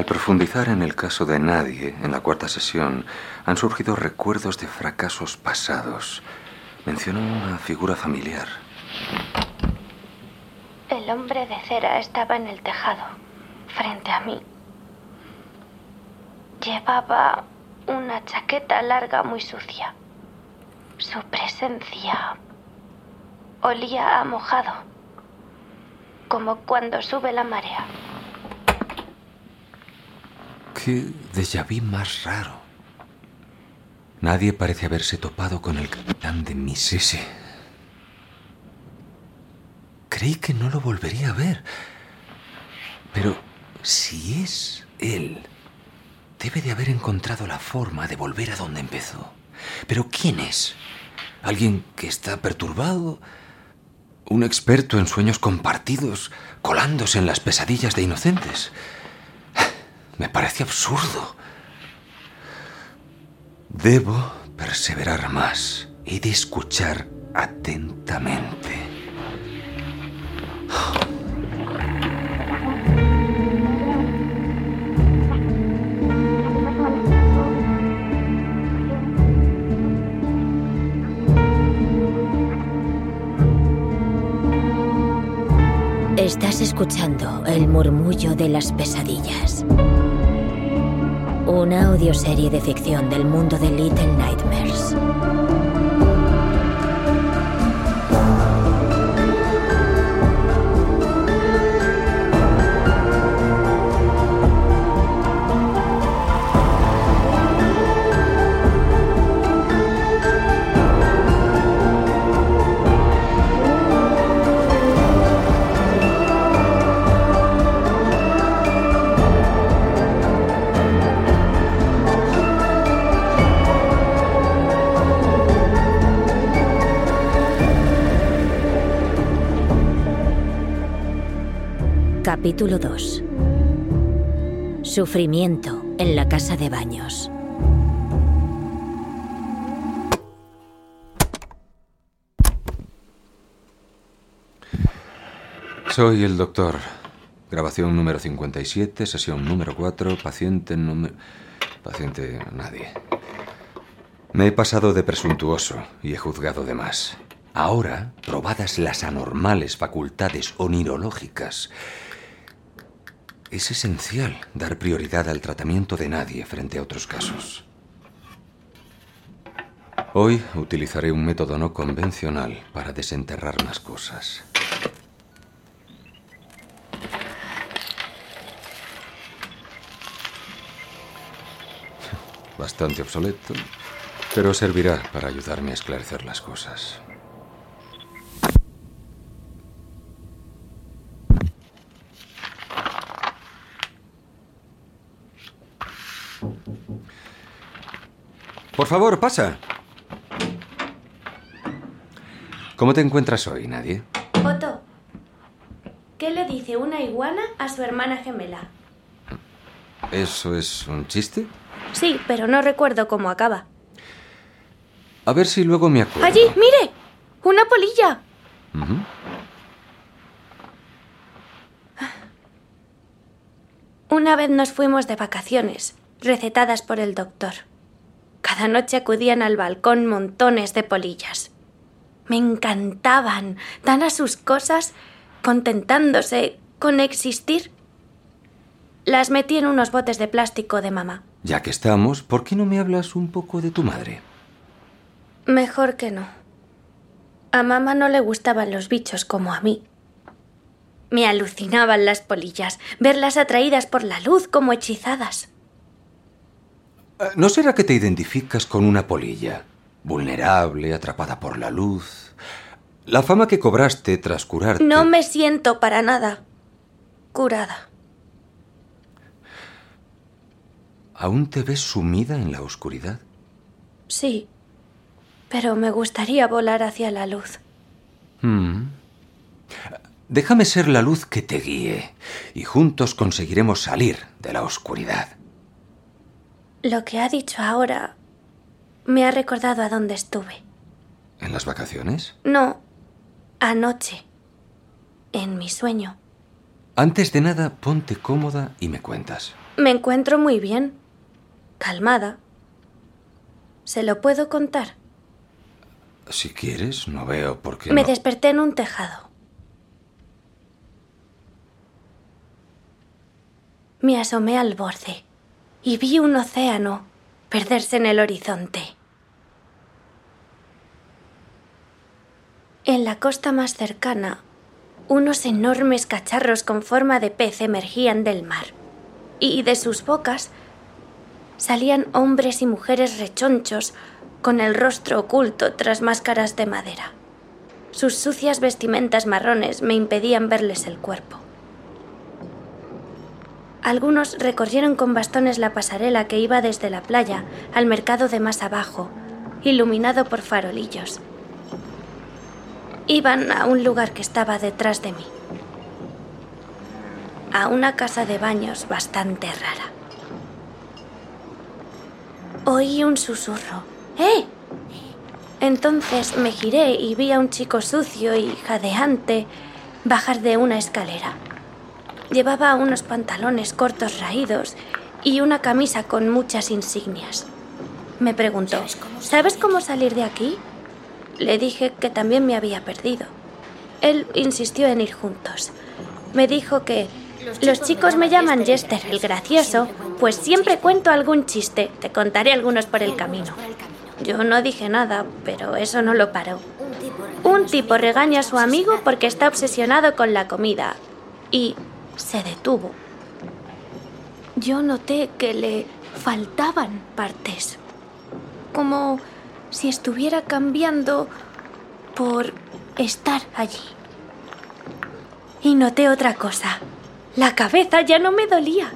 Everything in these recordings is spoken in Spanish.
Al profundizar en el caso de nadie, en la cuarta sesión, han surgido recuerdos de fracasos pasados. Mencionó una figura familiar. El hombre de cera estaba en el tejado, frente a mí. Llevaba una chaqueta larga muy sucia. Su presencia olía a mojado, como cuando sube la marea. Qué déjà más raro. Nadie parece haberse topado con el capitán de Miss S. Creí que no lo volvería a ver. Pero si es él, debe de haber encontrado la forma de volver a donde empezó. Pero ¿quién es? ¿Alguien que está perturbado? ¿Un experto en sueños compartidos colándose en las pesadillas de inocentes? Me parece absurdo. Debo perseverar más y de escuchar atentamente. Estás escuchando el murmullo de las pesadillas. Una audioserie de ficción del mundo de Little Nightmares. Capítulo 2 Sufrimiento en la casa de baños. Soy el doctor. Grabación número 57, sesión número 4, paciente número... Paciente nadie. Me he pasado de presuntuoso y he juzgado de más. Ahora, probadas las anormales facultades onirológicas, es esencial dar prioridad al tratamiento de nadie frente a otros casos. Hoy utilizaré un método no convencional para desenterrar más cosas. Bastante obsoleto, pero servirá para ayudarme a esclarecer las cosas. Por favor, pasa. ¿Cómo te encuentras hoy, Nadie? Otto, ¿qué le dice una iguana a su hermana gemela? ¿Eso es un chiste? Sí, pero no recuerdo cómo acaba. A ver si luego me acuerdo. ¡Allí, mire! ¡Una polilla! Una vez nos fuimos de vacaciones, recetadas por el doctor. Cada noche acudían al balcón montones de polillas. Me encantaban, tan a sus cosas, contentándose con existir. Las metí en unos botes de plástico de mamá. Ya que estamos, ¿por qué no me hablas un poco de tu madre? Mejor que no. A mamá no le gustaban los bichos como a mí. Me alucinaban las polillas, verlas atraídas por la luz como hechizadas. Eh, ¿No será que te identificas con una polilla? Vulnerable, atrapada por la luz. La fama que cobraste tras curarte. No me siento para nada curada. ¿Aún te ves sumida en la oscuridad? Sí, pero me gustaría volar hacia la luz. Mm. Déjame ser la luz que te guíe y juntos conseguiremos salir de la oscuridad. Lo que ha dicho ahora me ha recordado a dónde estuve. ¿En las vacaciones? No, anoche, en mi sueño. Antes de nada, ponte cómoda y me cuentas. Me encuentro muy bien. Calmada. ¿Se lo puedo contar? Si quieres, no veo por qué. Me no- desperté en un tejado. Me asomé al borde y vi un océano perderse en el horizonte. En la costa más cercana, unos enormes cacharros con forma de pez emergían del mar, y de sus bocas salían hombres y mujeres rechonchos con el rostro oculto tras máscaras de madera. Sus sucias vestimentas marrones me impedían verles el cuerpo. Algunos recorrieron con bastones la pasarela que iba desde la playa al mercado de más abajo, iluminado por farolillos. Iban a un lugar que estaba detrás de mí, a una casa de baños bastante rara. Oí un susurro. ¡Eh! Entonces me giré y vi a un chico sucio y jadeante bajar de una escalera. Llevaba unos pantalones cortos raídos y una camisa con muchas insignias. Me preguntó, ¿sabes cómo salir de aquí? Le dije que también me había perdido. Él insistió en ir juntos. Me dijo que los chicos me llaman Jester el gracioso, pues siempre cuento algún chiste. Te contaré algunos por el camino. Yo no dije nada, pero eso no lo paró. Un tipo regaña a su amigo porque está obsesionado con la comida y se detuvo. Yo noté que le faltaban partes, como si estuviera cambiando por estar allí. Y noté otra cosa. La cabeza ya no me dolía.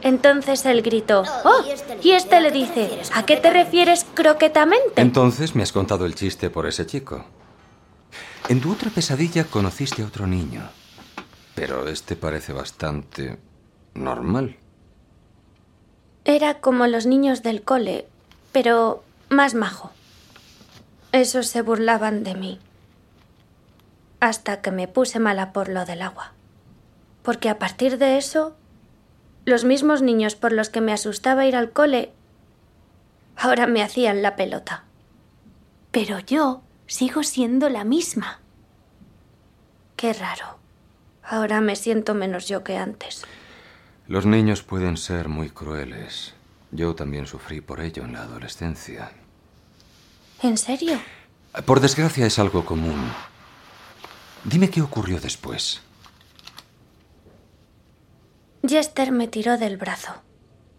Entonces él gritó, ¡Oh! Y este le dice, ¿a qué te refieres croquetamente? Entonces me has contado el chiste por ese chico. En tu otra pesadilla conociste a otro niño. Pero este parece bastante normal. Era como los niños del cole, pero más majo. Esos se burlaban de mí. Hasta que me puse mala por lo del agua. Porque a partir de eso, los mismos niños por los que me asustaba ir al cole, ahora me hacían la pelota. Pero yo sigo siendo la misma. Qué raro. Ahora me siento menos yo que antes. Los niños pueden ser muy crueles. Yo también sufrí por ello en la adolescencia. ¿En serio? Por desgracia es algo común. Dime qué ocurrió después. Jester me tiró del brazo.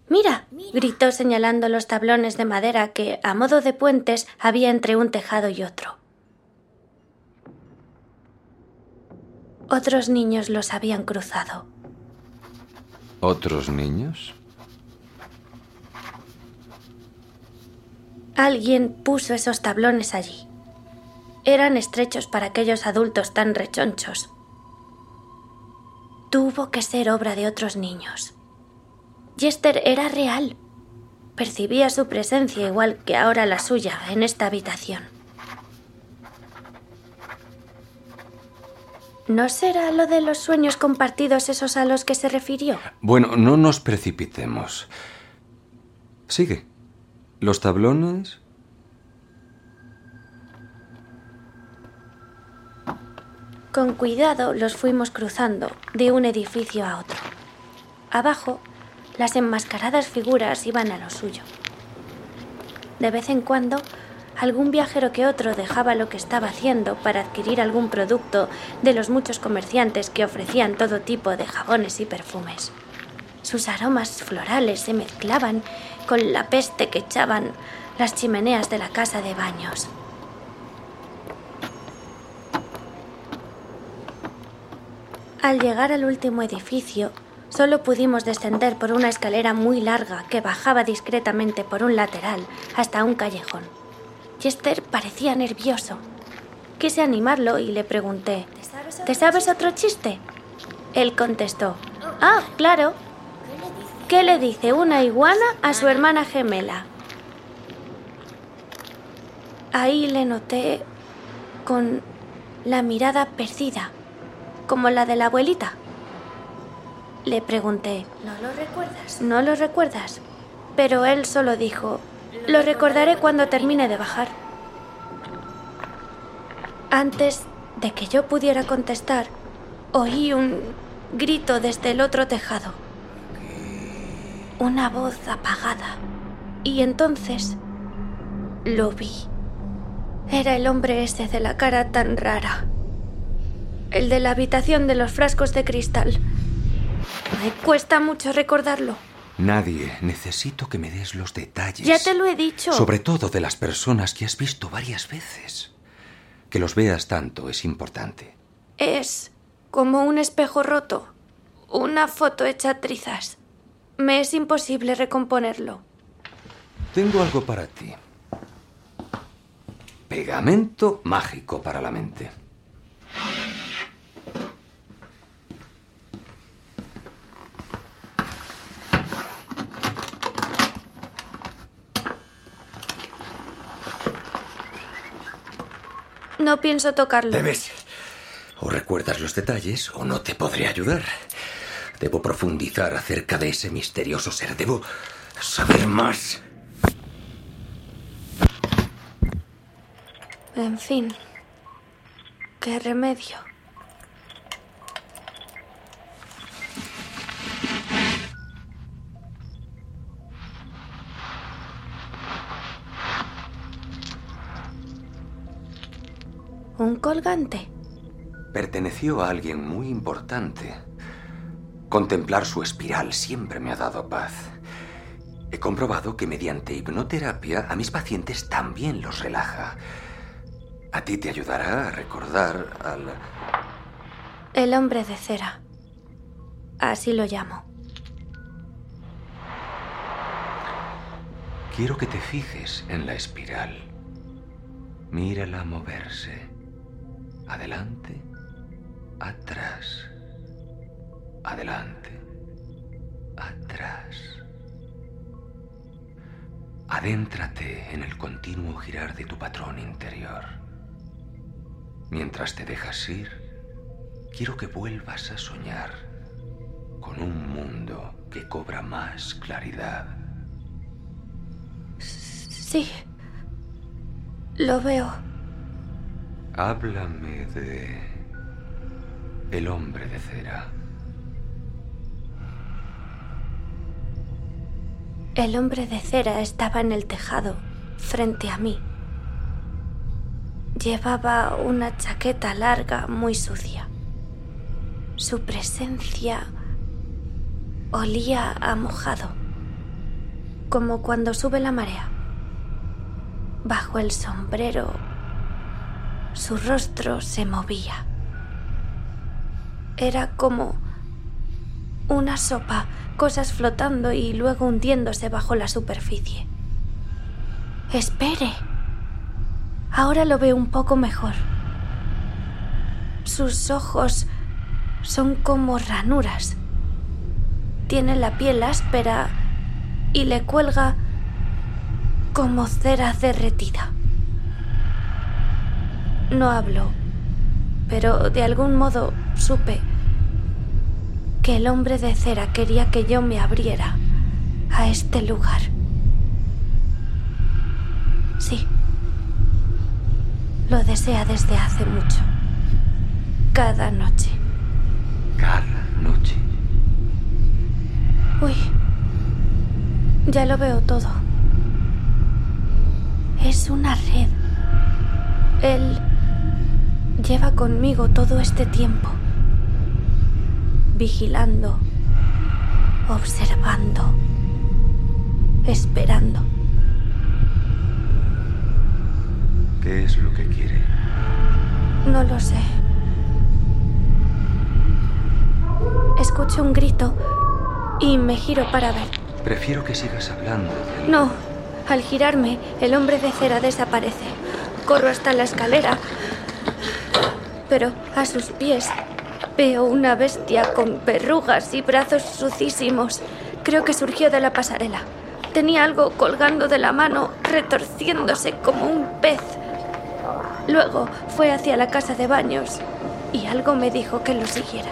Mira, gritó señalando los tablones de madera que, a modo de puentes, había entre un tejado y otro. Otros niños los habían cruzado. ¿Otros niños? Alguien puso esos tablones allí. Eran estrechos para aquellos adultos tan rechonchos. Tuvo que ser obra de otros niños. Jester era real. Percibía su presencia igual que ahora la suya en esta habitación. ¿No será lo de los sueños compartidos esos a los que se refirió? Bueno, no nos precipitemos. Sigue. Los tablones. Con cuidado los fuimos cruzando de un edificio a otro. Abajo, las enmascaradas figuras iban a lo suyo. De vez en cuando, algún viajero que otro dejaba lo que estaba haciendo para adquirir algún producto de los muchos comerciantes que ofrecían todo tipo de jabones y perfumes. Sus aromas florales se mezclaban con la peste que echaban las chimeneas de la casa de baños. Al llegar al último edificio, solo pudimos descender por una escalera muy larga que bajaba discretamente por un lateral hasta un callejón. Chester parecía nervioso. Quise animarlo y le pregunté, ¿te sabes otro chiste? Él contestó, ah, claro. ¿Qué le dice una iguana a su hermana gemela? Ahí le noté con la mirada perdida, como la de la abuelita. Le pregunté, ¿No lo recuerdas? ¿no lo recuerdas? Pero él solo dijo, lo recordaré cuando termine de bajar. Antes de que yo pudiera contestar, oí un grito desde el otro tejado. Una voz apagada. Y entonces lo vi. Era el hombre ese de la cara tan rara. El de la habitación de los frascos de cristal. Me cuesta mucho recordarlo. Nadie. Necesito que me des los detalles. Ya te lo he dicho. Sobre todo de las personas que has visto varias veces. Que los veas tanto es importante. Es como un espejo roto. Una foto hecha trizas. Me es imposible recomponerlo. Tengo algo para ti. Pegamento mágico para la mente. No pienso tocarlo. Debes. O recuerdas los detalles o no te podré ayudar. Debo profundizar acerca de ese misterioso ser. Debo saber más. En fin. ¿Qué remedio? Colgante? Perteneció a alguien muy importante. Contemplar su espiral siempre me ha dado paz. He comprobado que mediante hipnoterapia a mis pacientes también los relaja. A ti te ayudará a recordar al... El hombre de cera. Así lo llamo. Quiero que te fijes en la espiral. Mírala moverse. Adelante, atrás. Adelante, atrás. Adéntrate en el continuo girar de tu patrón interior. Mientras te dejas ir, quiero que vuelvas a soñar con un mundo que cobra más claridad. Sí. Lo veo. Háblame de el hombre de cera. El hombre de cera estaba en el tejado, frente a mí. Llevaba una chaqueta larga muy sucia. Su presencia olía a mojado, como cuando sube la marea. Bajo el sombrero, su rostro se movía. Era como una sopa, cosas flotando y luego hundiéndose bajo la superficie. Espere. Ahora lo veo un poco mejor. Sus ojos son como ranuras. Tiene la piel áspera y le cuelga como cera derretida. No habló, pero de algún modo supe que el hombre de cera quería que yo me abriera a este lugar. Sí. Lo desea desde hace mucho. Cada noche. Cada noche. Uy. Ya lo veo todo. Es una red. Él lleva conmigo todo este tiempo. Vigilando. Observando. Esperando. ¿Qué es lo que quiere? No lo sé. Escucho un grito y me giro para ver. Prefiero que sigas hablando. No, al girarme, el hombre de cera desaparece. Corro hasta la escalera, pero a sus pies veo una bestia con verrugas y brazos sucísimos. Creo que surgió de la pasarela. Tenía algo colgando de la mano, retorciéndose como un pez. Luego fue hacia la casa de baños y algo me dijo que lo siguiera.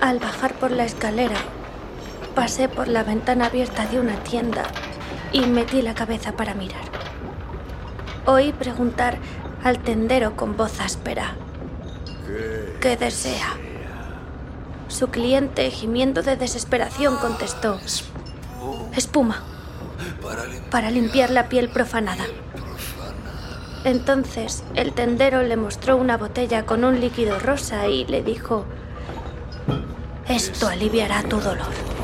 Al bajar por la escalera, pasé por la ventana abierta de una tienda y metí la cabeza para mirar. Oí preguntar al tendero con voz áspera. ¿Qué desea? Su cliente, gimiendo de desesperación, contestó. Espuma. Para limpiar la piel profanada. Entonces el tendero le mostró una botella con un líquido rosa y le dijo, esto aliviará tu dolor.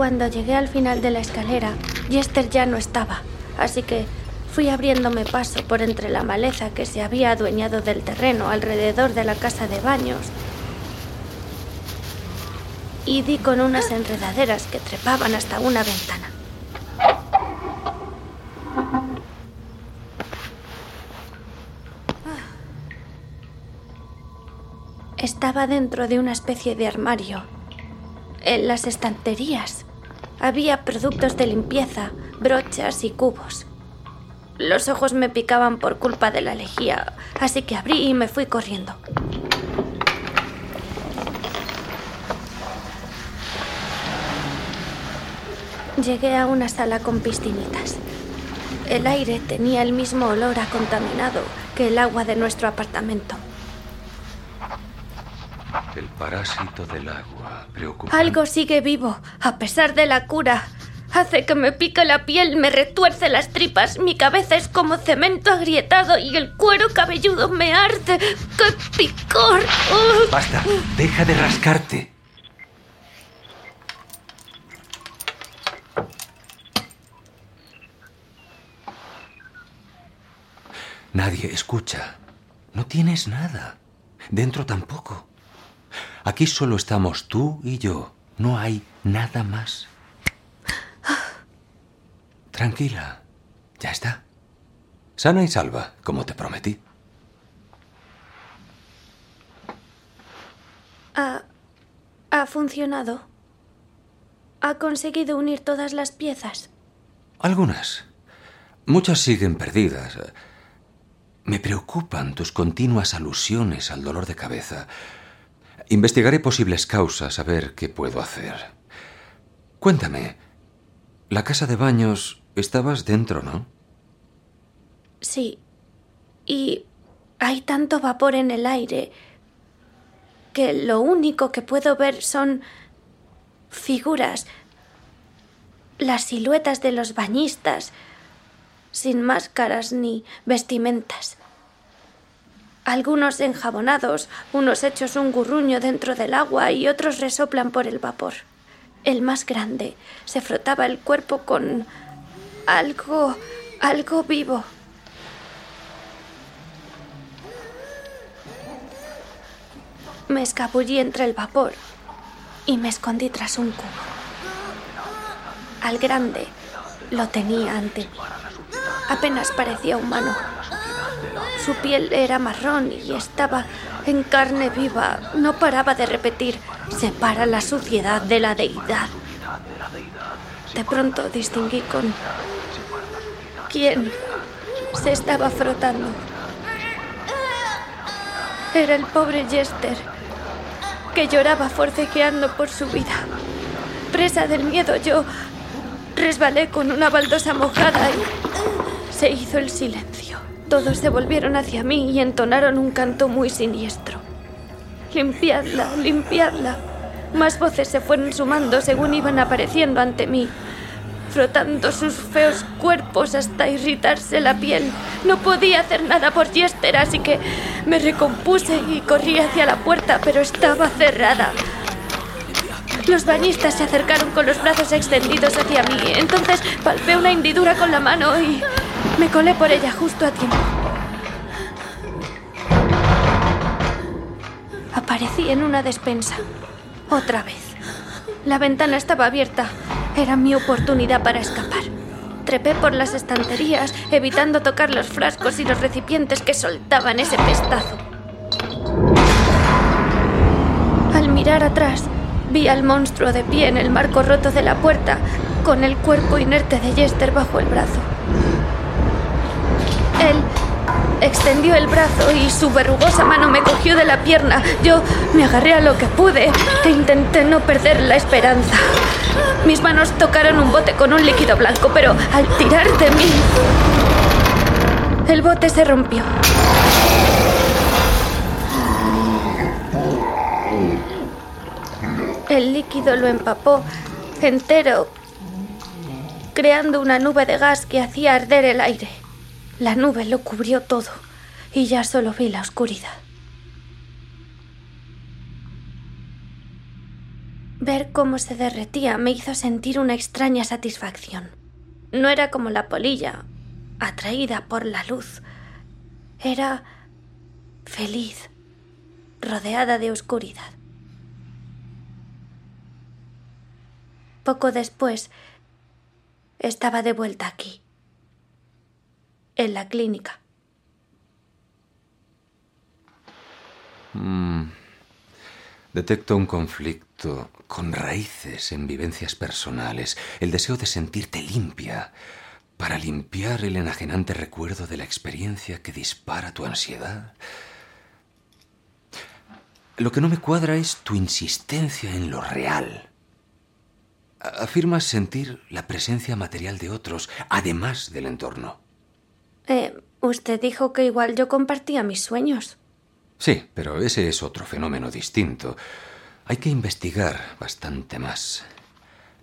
Cuando llegué al final de la escalera, Jester ya no estaba, así que fui abriéndome paso por entre la maleza que se había adueñado del terreno alrededor de la casa de baños y di con unas enredaderas que trepaban hasta una ventana. Estaba dentro de una especie de armario. En las estanterías había productos de limpieza, brochas y cubos. Los ojos me picaban por culpa de la lejía, así que abrí y me fui corriendo. Llegué a una sala con piscinitas. El aire tenía el mismo olor a contaminado que el agua de nuestro apartamento. Parásito del agua. Preocupante. Algo sigue vivo, a pesar de la cura. Hace que me pique la piel, me retuerce las tripas, mi cabeza es como cemento agrietado y el cuero cabelludo me arde. ¡Qué picor! ¡Oh! Basta, deja de rascarte. Nadie escucha. No tienes nada. Dentro tampoco. Aquí solo estamos tú y yo. No hay nada más. Tranquila. Ya está. Sana y salva, como te prometí. Ha, ha funcionado. Ha conseguido unir todas las piezas. Algunas. Muchas siguen perdidas. Me preocupan tus continuas alusiones al dolor de cabeza. Investigaré posibles causas a ver qué puedo hacer. Cuéntame, la casa de baños estabas dentro, ¿no? Sí. Y hay tanto vapor en el aire que lo único que puedo ver son figuras, las siluetas de los bañistas, sin máscaras ni vestimentas. Algunos enjabonados, unos hechos un gurruño dentro del agua y otros resoplan por el vapor. El más grande se frotaba el cuerpo con algo, algo vivo. Me escabullí entre el vapor y me escondí tras un cubo. Al grande lo tenía ante. Apenas parecía humano. Su piel era marrón y estaba en carne viva. No paraba de repetir, separa la suciedad de la deidad. De pronto distinguí con quién se estaba frotando. Era el pobre Jester, que lloraba forcejeando por su vida. Presa del miedo, yo resbalé con una baldosa mojada y se hizo el silencio. Todos se volvieron hacia mí y entonaron un canto muy siniestro. Limpiadla, limpiadla. Más voces se fueron sumando según iban apareciendo ante mí, frotando sus feos cuerpos hasta irritarse la piel. No podía hacer nada por Jester, así que me recompuse y corrí hacia la puerta, pero estaba cerrada. Los bañistas se acercaron con los brazos extendidos hacia mí. Entonces palpé una hendidura con la mano y me colé por ella justo a tiempo. Aparecí en una despensa. Otra vez. La ventana estaba abierta. Era mi oportunidad para escapar. Trepé por las estanterías, evitando tocar los frascos y los recipientes que soltaban ese pestazo. Al mirar atrás, vi al monstruo de pie en el marco roto de la puerta con el cuerpo inerte de Jester bajo el brazo. Él extendió el brazo y su verrugosa mano me cogió de la pierna. Yo me agarré a lo que pude e intenté no perder la esperanza. Mis manos tocaron un bote con un líquido blanco, pero al tirar de mí, el bote se rompió. El líquido lo empapó entero, creando una nube de gas que hacía arder el aire. La nube lo cubrió todo y ya solo vi la oscuridad. Ver cómo se derretía me hizo sentir una extraña satisfacción. No era como la polilla, atraída por la luz. Era feliz, rodeada de oscuridad. Poco después, estaba de vuelta aquí, en la clínica. Mm. Detecto un conflicto con raíces en vivencias personales, el deseo de sentirte limpia, para limpiar el enajenante recuerdo de la experiencia que dispara tu ansiedad. Lo que no me cuadra es tu insistencia en lo real. Afirmas sentir la presencia material de otros, además del entorno. Eh, usted dijo que igual yo compartía mis sueños. Sí, pero ese es otro fenómeno distinto. Hay que investigar bastante más.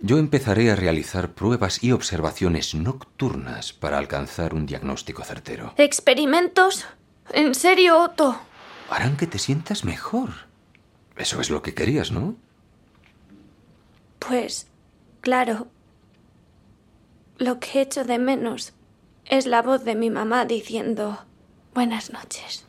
Yo empezaré a realizar pruebas y observaciones nocturnas para alcanzar un diagnóstico certero. ¿Experimentos? ¿En serio, Otto? Harán que te sientas mejor. Eso es lo que querías, ¿no? Pues, claro. Lo que echo de menos es la voz de mi mamá diciendo buenas noches.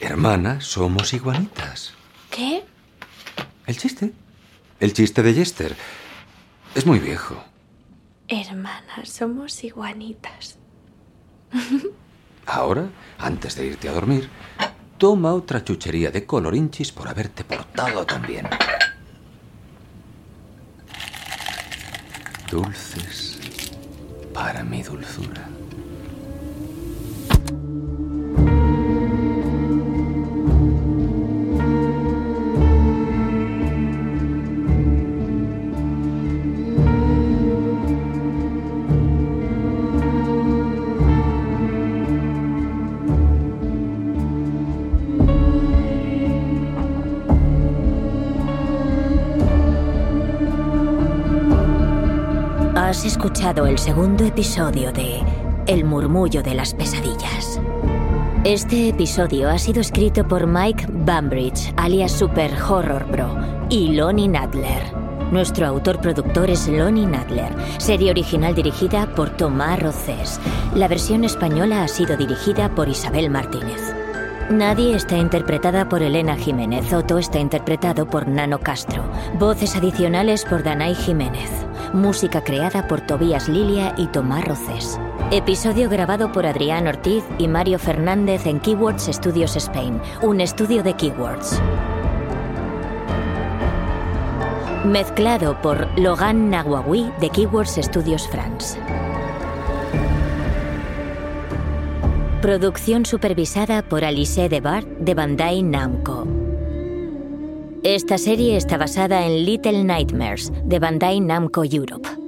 Hermana, somos iguanitas. ¿Qué? El chiste. El chiste de Jester. Es muy viejo. Hermanas, somos iguanitas. Ahora, antes de irte a dormir, toma otra chuchería de colorinchis por haberte portado tan bien. Dulces para mi dulzura. Escuchado el segundo episodio de El murmullo de las pesadillas. Este episodio ha sido escrito por Mike Bambridge, alias Super Horror Bro, y Lonnie Nadler. Nuestro autor-productor es Lonnie Nadler. Serie original dirigida por Tomás Rocés. La versión española ha sido dirigida por Isabel Martínez. Nadie está interpretada por Elena Jiménez. Otto está interpretado por Nano Castro. Voces adicionales por Danay Jiménez. Música creada por Tobías Lilia y Tomás Rocés. Episodio grabado por Adrián Ortiz y Mario Fernández en Keywords Studios Spain, un estudio de Keywords. Mezclado por Logan Nawawi de Keywords Studios France. Producción supervisada por Alice Debart de Bandai Namco. Esta serie está basada en Little Nightmares de Bandai Namco Europe.